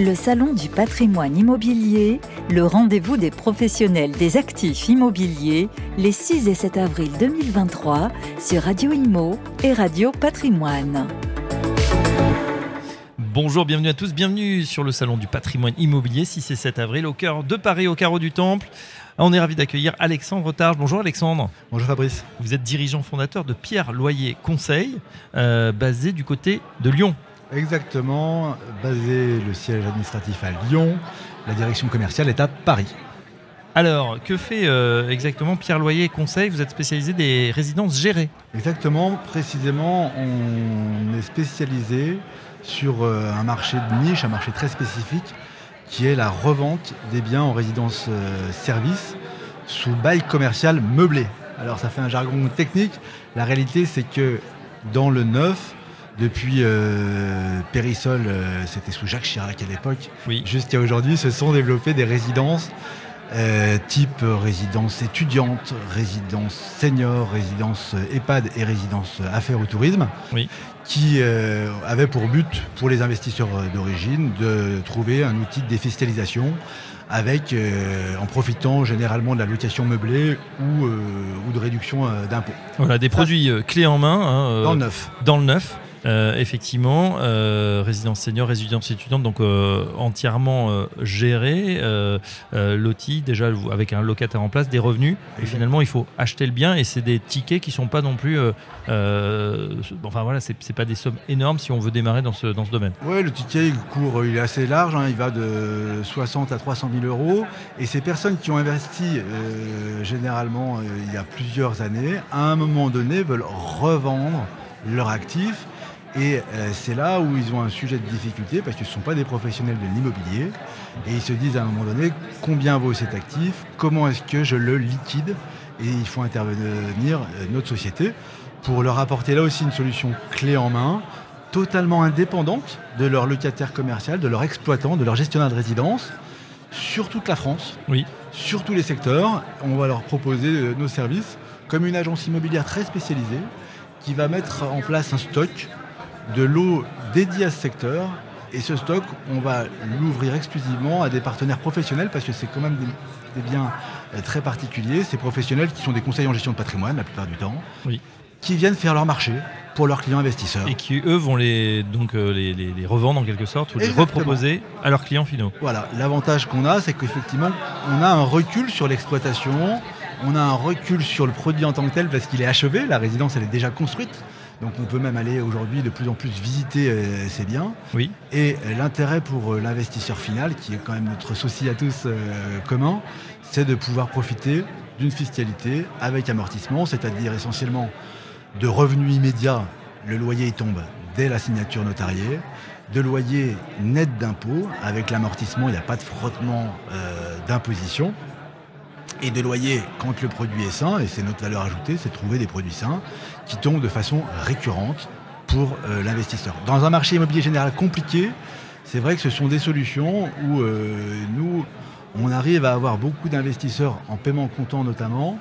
Le Salon du patrimoine immobilier, le rendez-vous des professionnels des actifs immobiliers, les 6 et 7 avril 2023 sur Radio Imo et Radio Patrimoine. Bonjour, bienvenue à tous, bienvenue sur le Salon du patrimoine immobilier 6 et 7 avril au cœur de Paris, au carreau du Temple. On est ravi d'accueillir Alexandre Targe. Bonjour Alexandre. Bonjour Fabrice. Vous êtes dirigeant fondateur de Pierre Loyer Conseil, euh, basé du côté de Lyon. Exactement, basé le siège administratif à Lyon, la direction commerciale est à Paris. Alors, que fait euh, exactement Pierre Loyer Conseil? Vous êtes spécialisé des résidences gérées. Exactement, précisément, on est spécialisé sur euh, un marché de niche, un marché très spécifique, qui est la revente des biens en résidence euh, service sous bail commercial meublé. Alors ça fait un jargon technique, la réalité c'est que dans le neuf, depuis euh, Périssol, euh, c'était sous Jacques Chirac à l'époque, Oui. jusqu'à aujourd'hui, se sont développées des résidences euh, type résidence étudiante, résidence senior, résidence EHPAD et résidence affaires au tourisme, Oui. qui euh, avaient pour but, pour les investisseurs d'origine, de trouver un outil de défiscalisation avec, euh, en profitant généralement de la location meublée ou, euh, ou de réduction euh, d'impôts. Voilà, des produits clés en main. hein, Dans le neuf. dans le neuf. Euh, effectivement, euh, résidence senior, résidence étudiante, donc euh, entièrement géré, euh, loti, déjà avec un locataire en place, des revenus. Et finalement, il faut acheter le bien et c'est des tickets qui sont pas non plus. enfin voilà, c'est pas des sommes énormes si on veut démarrer dans ce, dans ce domaine. Ouais, le ticket, il court, il est assez large, hein, il va de 60 à 300 000 euros. Et ces personnes qui ont investi, généralement, il y a plusieurs années, à un moment donné, veulent revendre leur actif. Et euh, c'est là où ils ont un sujet de difficulté, parce qu'ils ne sont pas des professionnels de l'immobilier. Et ils se disent à un moment donné, combien vaut cet actif? Comment est-ce que je le liquide? Et il faut intervenir euh, notre société pour leur apporter là aussi une solution clé en main, totalement indépendante de leur locataire commercial, de leur exploitant, de leur gestionnaire de résidence, sur toute la France, Oui. sur tous les secteurs. On va leur proposer euh, nos services comme une agence immobilière très spécialisée qui va mettre en place un stock de lots dédiés à ce secteur. Et ce stock, on va l'ouvrir exclusivement à des partenaires professionnels parce que c'est quand même des, des biens euh, très particuliers. Ces professionnels qui sont des conseillers en gestion de patrimoine la plupart du temps, Oui. qui viennent faire leur marché pour leurs clients investisseurs. Et qui eux vont les donc euh, les, les- les revendre en quelque sorte ou les reproposer à leurs clients finaux. Voilà, l'avantage qu'on a, c'est qu'effectivement, on a un recul sur l'exploitation, on a un recul sur le produit en tant que tel parce qu'il est achevé, la résidence elle est déjà construite. Donc on peut même aller aujourd'hui de plus en plus visiter euh, ces biens. Oui. Et euh, l'intérêt pour euh, l'investisseur final, qui est quand même notre souci à tous euh, commun, c'est de pouvoir profiter d'une fiscalité avec amortissement, c'est-à-dire essentiellement de revenus immédiats. Le loyer tombe dès la signature notariée, de loyer net d'impôts. Avec l'amortissement, il n'y a pas de frottement d'imposition. Et de loyer quand le produit est sain, et c'est notre valeur ajoutée, c'est de trouver des produits sains qui tombent de façon récurrente pour euh, l'investisseur. Dans un marché immobilier général compliqué, c'est vrai que ce sont des solutions où euh, nous, on arrive à avoir beaucoup d'investisseurs en paiement comptant notamment,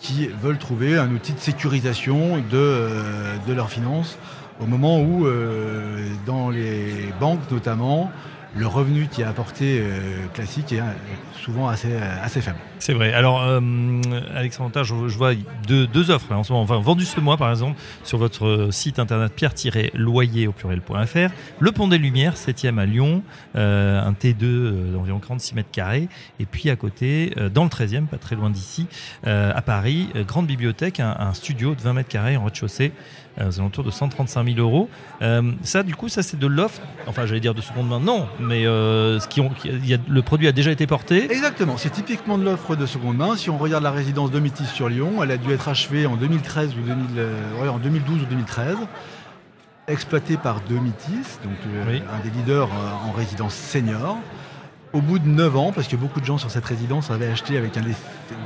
qui veulent trouver un outil de sécurisation de, euh, de leurs finances au moment où, euh, dans les banques notamment, le revenu qui est apporté euh, classique est souvent assez, assez faible. C'est vrai. Alors, euh, Alexandre je, je vois deux, offres là, en ce moment. Enfin, vendu ce mois, par exemple, sur votre site internet pierre-loyer au. Le Pont des Lumières, 7e à Lyon, euh, un T2 euh, d'environ 46 mètres carrés. Et puis à côté, euh, dans le 13e, pas très loin d'ici, euh, à Paris, euh, grande bibliothèque, un, studio de 20 mètres carrés en rez-de-chaussée, euh, aux alentours de 135 000 euros. Euh, ça, du coup, ça c'est de l'offre. Enfin, j'allais dire de seconde main, non, mais euh, ce qui ont, le produit a déjà été porté. Exactement, c'est typiquement de l'offre de seconde main. Si on regarde la résidence Domitis sur Lyon, elle a dû être achevée en 2013 ou 2000, euh, ouais, en 2012 ou 2013, exploitée par Domitis, donc euh, Oui. un des leaders euh, en résidence senior. Au bout de 9 ans, parce que beaucoup de gens sur cette résidence avaient acheté avec un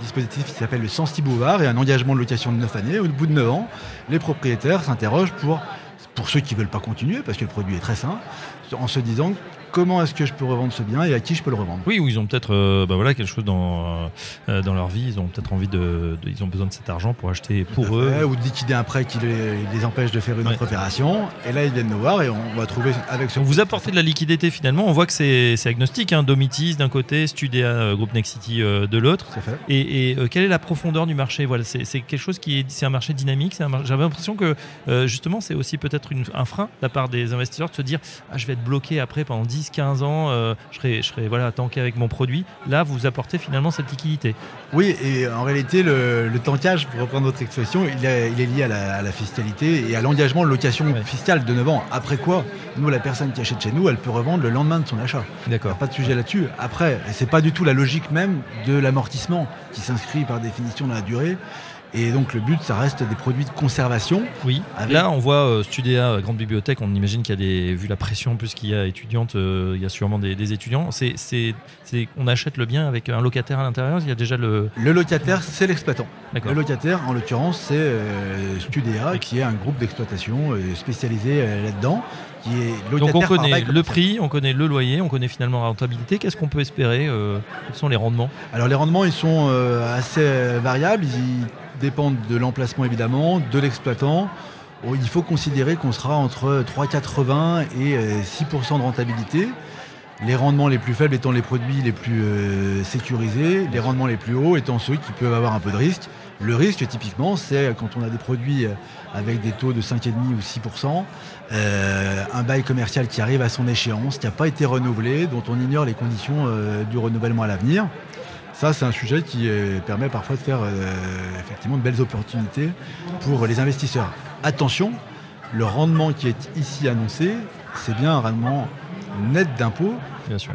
dispositif qui s'appelle le Sensi Bouvard et un engagement de location de 9 années, au bout de 9 ans, les propriétaires s'interrogent pour pour ceux qui ne veulent pas continuer, parce que le produit est très sain, en se disant comment est-ce que je peux revendre ce bien et à qui je peux le revendre. Oui, ou ils ont peut-être euh, bah voilà, quelque chose dans, euh, dans leur vie, ils ont peut-être envie de, ils ont besoin de cet argent pour acheter pour eux. ou de liquider un prêt qui les, empêche de faire une autre opération. Et là, ils viennent nous voir et on va trouver avec ce. On vous apportez de la liquidité finalement, on voit que c'est agnostique, hein, Domitis d'un côté, Studea, euh, Groupe Nexity de l'autre. Et, et quelle est la profondeur du marché? Voilà, C'est quelque chose qui est, c'est un marché dynamique. J'avais l'impression que justement c'est aussi peut-être un frein de la part des investisseurs de se dire ah, je vais être bloqué après pendant 10 15 ans, euh, je serai, je serai voilà, tanké avec mon produit. Là, vous apportez finalement cette liquidité. Oui, et en réalité, le, tankage, pour reprendre votre expression, il est, il est lié à la, fiscalité et à l'engagement de location fiscale de 9 ans. Après quoi, nous, la personne qui achète chez nous, elle peut revendre le lendemain de son achat. D'accord. Pas de sujet là-dessus. Après, c'est pas du tout la logique même de l'amortissement qui s'inscrit par définition dans la durée. Et donc le but, ça reste des produits de conservation. Oui. Là, on voit euh, Studéa, euh, grande bibliothèque. On imagine qu'il y a des, vu la pression plus qu'il y a étudiante, euh, il y a sûrement des, étudiants. C'est, c'est, on achète le bien avec un locataire à l'intérieur. Il y a déjà le. Le locataire, c'est l'exploitant. Le locataire, en l'occurrence, c'est euh, Studéa, qui est un groupe d'exploitation spécialisé là-dedans. Qui est Donc on connaît le prix, on connaît le loyer, on connaît finalement la rentabilité. Qu'est-ce qu'on peut espérer Quels sont les rendements? Alors les rendements, ils sont assez variables. Ils dépendent de l'emplacement évidemment, de l'exploitant. Il faut considérer qu'on sera entre 3,80 et 6% euh, de rentabilité. Les rendements les plus faibles étant les produits les plus euh, sécurisés, les rendements les plus hauts étant ceux qui peuvent avoir un peu de risque. Le risque, typiquement, c'est quand on a des produits euh, avec des taux de 5,5 ou 6%, un bail commercial qui arrive à son échéance, qui n'a pas été renouvelé, dont on ignore les conditions du renouvellement à l'avenir. Ça, c'est un sujet qui permet parfois de faire euh, effectivement de belles opportunités pour les investisseurs. Attention, le rendement qui est ici annoncé, c'est bien un rendement net d'impôt,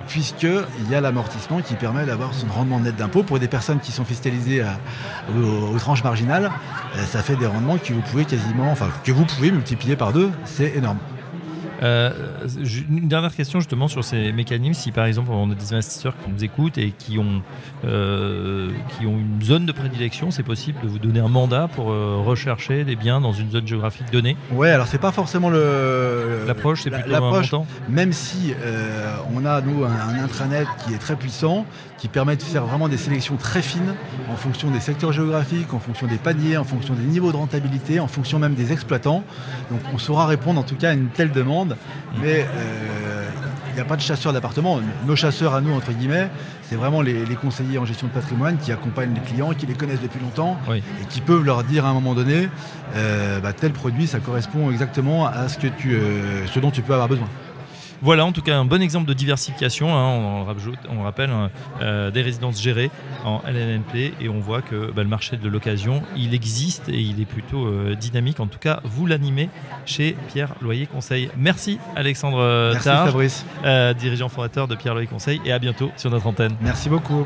puisqu'il y a l'amortissement qui permet d'avoir son rendement net d'impôt. Pour des personnes qui sont fiscalisées aux, tranches marginales, euh, ça fait des rendements que vous pouvez quasiment, enfin, que vous pouvez multiplier par deux, c'est énorme. Euh, une dernière question justement sur ces mécanismes. Si par exemple on a des investisseurs qui nous écoutent et qui ont, euh, qui ont une zone de prédilection, c'est possible de vous donner un mandat pour euh, rechercher des biens dans une zone géographique donnée? Ouais, alors c'est pas forcément le l'approche, c'est plutôt l'approche. Même si on a nous un, intranet qui est très puissant, qui permet de faire vraiment des sélections très fines en fonction des secteurs géographiques, en fonction des paniers, en fonction des niveaux de rentabilité, en fonction même des exploitants. Donc on saura répondre en tout cas à une telle demande mais euh, il n'y a pas de chasseurs d'appartements. Nos chasseurs à nous, entre guillemets, c'est vraiment les, conseillers en gestion de patrimoine qui accompagnent les clients, qui les connaissent depuis longtemps et qui peuvent leur dire à un moment donné, euh, bah, tel produit, ça correspond exactement à ce, que tu, euh, ce dont tu peux avoir besoin. Voilà, en tout cas, un bon exemple de diversification. Hein. on, rappelle hein, euh, des résidences gérées en LNNP et on voit que bah, le marché de l'occasion, il existe et il est plutôt euh, dynamique. En tout cas, vous l'animez chez Pierre Loyer Conseil. Merci Alexandre Merci euh, dirigeant fondateur de Pierre Loyer Conseil et à bientôt sur notre antenne. Merci beaucoup.